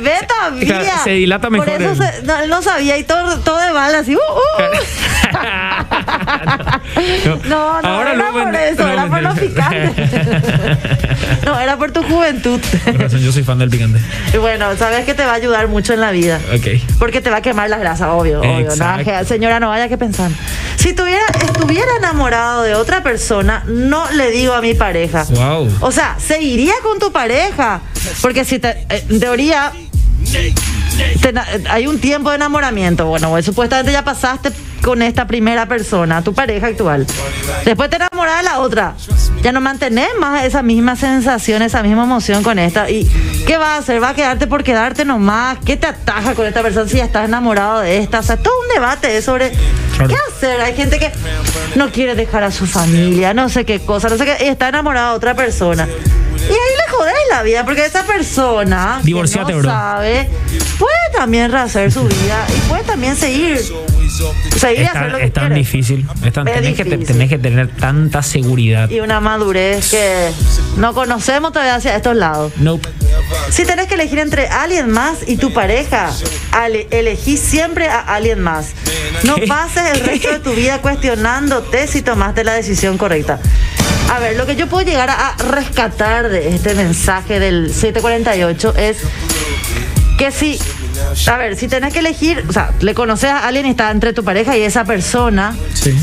bebé todavía! Claro, se dilata mejor Por eso se- no, él no sabía y todo, todo de mal, así. uh, uh. *laughs* No, no, Ahora era por eso, no, era por los mentira. picantes. *laughs* no, era por tu juventud. Con razón, yo soy fan del picante. Bueno, sabes que te va a ayudar mucho en la vida. Ok. Porque te va a quemar las grasas, obvio, obvio. Nada Exacto. señora, no vaya que pensar. Si tuviera, estuviera enamorado de otra persona, no le digo a mi pareja. Wow. O sea, seguiría con tu pareja. Porque si te, eh, en teoría hay un tiempo de enamoramiento. Bueno, pues, supuestamente ya pasaste con esta primera persona, tu pareja actual. Después te enamoras de la otra. Ya no mantenés más esa misma sensación, esa misma emoción con esta. ¿Y qué vas a hacer? ¿Va a quedarte por quedarte nomás? ¿Qué te ataja con esta persona si ya estás enamorado de esta? O sea, todo un debate sobre qué hacer. Hay gente que no quiere dejar a su familia, no sé qué cosa, no sé qué, y está enamorado de otra persona. Y ahí le jodés la vida, porque esa persona que Divorciate, no bro. sabe puede también rehacer su vida y puede también seguir. Seguir Es hacer tan, lo que es tan quiere. difícil. Es tan- Es tenés, que, difícil. tenés que tener tanta seguridad. Y una madurez que no conocemos todavía hacia estos lados. Nope. Si tenés que elegir entre alguien más y tu pareja, ale- elegí siempre a alguien más. No ¿Qué? pases el resto de tu vida cuestionándote si tomaste la decisión correcta. A ver, lo que yo puedo llegar a, rescatar de este mensaje del 748 es que si, a ver, si tenés que elegir, o sea, le conoces a alguien y está entre tu pareja y esa persona, Sí.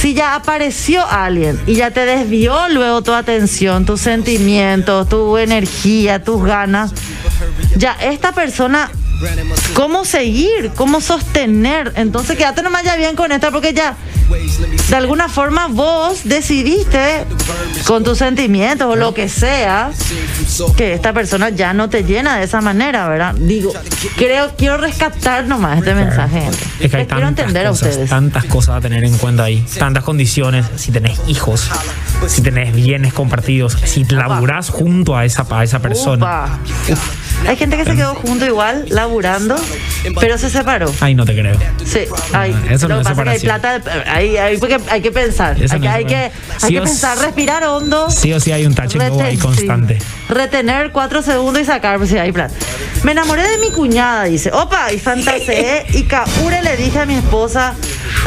si ya apareció alguien y ya te desvió luego tu atención, tus sentimientos, tu energía, tus ganas, ya esta persona, ¿cómo seguir? ¿Cómo sostener? Entonces quédate nomás ya bien con esta porque ya de alguna forma vos decidiste con tus sentimientos o lo que sea que esta persona ya no te llena de esa manera, ¿verdad? Digo, creo, quiero rescatar nomás este mensaje. Es que hay Les tantas entender a cosas, ustedes. tantas cosas a tener en cuenta ahí, tantas condiciones, si tenés hijos, si tenés bienes compartidos, si laburás junto a esa, a esa persona. Upa. Hay gente que se quedó junto igual, laburando, pero se separó. Ay, no te creo. Sí, hay. Ah, eso no Lo que es pasa es que hay plata, hay, hay, porque hay que pensar, Eso hay, no hay que, hay separación. que Sí o pensar, sí- respirar hondo. Sí o sí hay un go ahí constante. sí. Retener cuatro segundos y sacar, pues sí, hay plata. Me enamoré de mi cuñada, dice. Opa, y fantaseé y Kaure le dije a mi esposa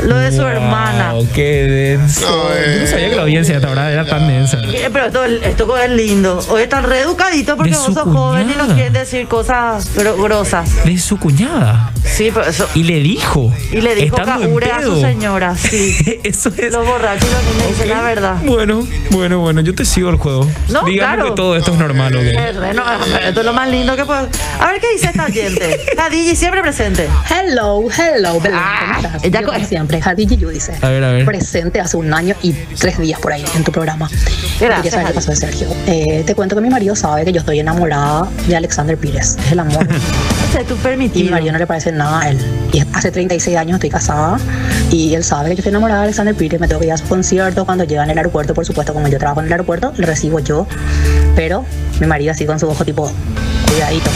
lo de su Wow, hermana. Qué denso. Yo no sabía que la audiencia hasta ahora era tan densa. Eh, Pero esto, esto es lindo. Hoy están reeducaditos porque De vos su sos joven y nos cuñada. Decir cosas gro- grosas. De su cuñada. Sí, pero eso. Y le dijo. Y le dijo Kaure a su señora, sí. *laughs* Eso es. Los borrachos y los niños dicen la verdad. Bueno, bueno, bueno, yo te sigo el juego. No, Dígame claro. que todo esto es normal, ¿ok? No, esto es lo más lindo que puedo. A ver qué dice esta gente. Hadiji *laughs* siempre presente. Hello, hello, Belén, Ah, ¿cómo estás? ella Yo, co- como siempre, Hadiji Yu dice. A ver, a ver. Presente hace un año y tres días por ahí en tu programa. Gracias, Y ya sabes qué pasó de Sergio. Eh, te cuento que mi marido sabe que yo estoy enamorada de Alexander Pires. Es el amor. *laughs* Ese es tu Y mi permitido. marido no le parece nada a él. Y hace 36 años estoy casada y él sabe que yo estoy enamorada de Alexander Pires. Me tengo que ir a su concierto. Cuando llega en el aeropuerto, por supuesto, como yo trabajo en el aeropuerto, le recibo yo. Pero mi marido así con su ojo tipo, cuidadito.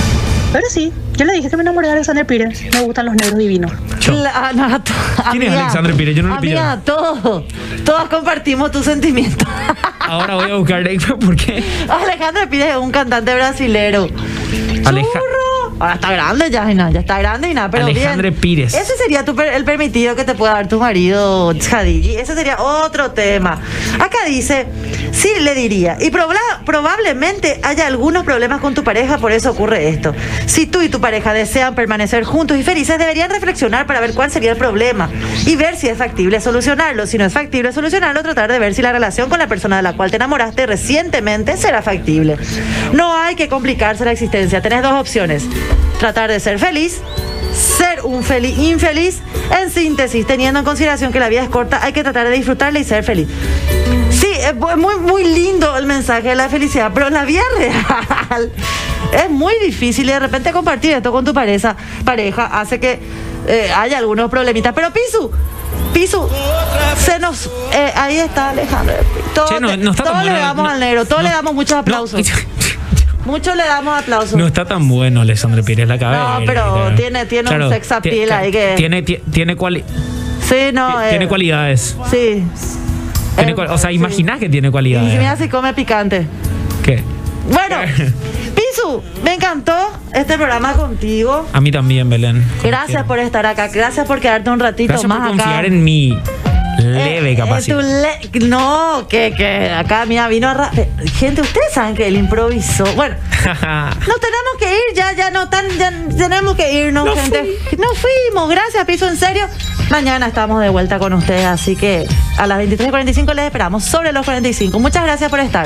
Pero sí, yo le dije que me enamoré de Alexander Pires. Me gustan los negros divinos. La- ah, no, to- ¿Quién es amiga, Alexandre Pires? Yo no lo pillo. Amiga, todos, todas compartimos tus sentimientos. Ahora voy a buscar ¿por qué? Alejandro Pires es un cantante brasilero. Aleja- Churro. Ahora está grande ya, y nada, ya está grande y nada, pero Alejandre bien. Pires. Ese sería tu per- el permitido que te pueda dar tu marido, Hadiji. Ese sería otro tema. Acá dice, sí le diría, y proba- probablemente haya algunos problemas con tu pareja, por eso ocurre esto. Si tú y tu pareja desean permanecer juntos y felices, deberían reflexionar para ver cuál sería el problema y ver si es factible solucionarlo. Si no es factible solucionarlo, tratar de ver si la relación con la persona de la cual te enamoraste recientemente será factible. No hay que complicarse la existencia. Tenés dos opciones. Tratar de ser feliz, ser un feliz infeliz. En síntesis, teniendo en consideración que la vida es corta, hay que tratar de disfrutarla y ser feliz. Sí, es muy, muy lindo el mensaje de la felicidad, pero en la vida real *laughs* es muy difícil y de repente compartir esto con tu pareja, pareja hace que eh, haya algunos problemitas. Pero Pisu, Pisu, se nos... eh, ahí está Alejandro. Todo, Che, no- no está tan todo le damos no- al negro, todos no- le damos muchos aplausos. *laughs* Muchos le damos aplausos. No está tan bueno Alexandre Pires la cabeza. No, pero tiene- tiene un sex appeal ahí que- Tiene, tiene, tiene, cuali- sí, no. eh, tiene cualidades. Sí. Tiene Eh, cual- o sea, sí. imaginás que tiene Y cualidades. mira si come picante. ¿Qué? Bueno, *laughs* Pisu, me encantó este programa contigo. A mí también, Belén. Gracias por estar acá. Gracias por quedarte un ratito Gracias más por acá. confiar en mi leve Eh, capacidad. eh, tu le- no, que, que acá, mira, vino a... eh, Gente, ustedes saben que él improvisó. Bueno, *laughs* nos tenemos que ir, ya, ya no tan, ya tenemos que irnos, No gente. Nos fuimos, gracias, Piso, en serio. Mañana estamos de vuelta con ustedes, así que a las 23.45 les esperamos sobre los 45. Muchas gracias por estar.